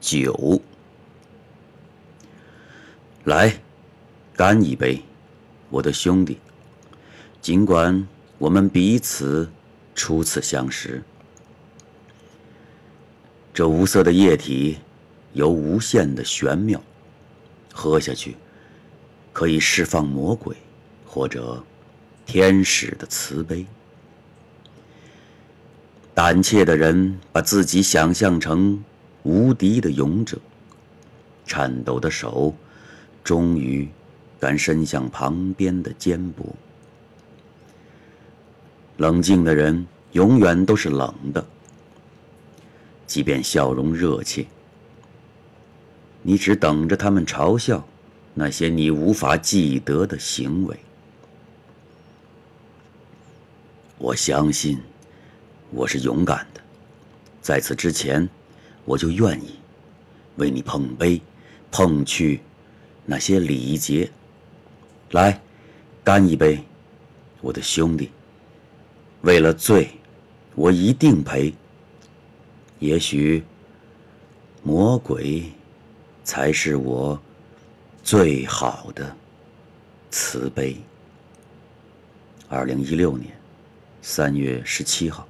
酒。来，干一杯，我的兄弟。尽管我们彼此初次相识，这无色的液体有无限的玄妙，喝下去可以释放魔鬼或者天使的慈悲。胆怯的人把自己想象成无敌的勇者，颤抖的手终于敢伸向旁边的肩膊。冷静的人永远都是冷的，即便笑容热切，你只等着他们嘲笑那些你无法记得的行为。我相信我是勇敢的，在此之前，我就愿意为你碰杯，碰去那些礼节。来，干一杯，我的兄弟。为了罪，我一定赔。也许魔鬼才是我最好的慈悲。二零一六年三月十七号。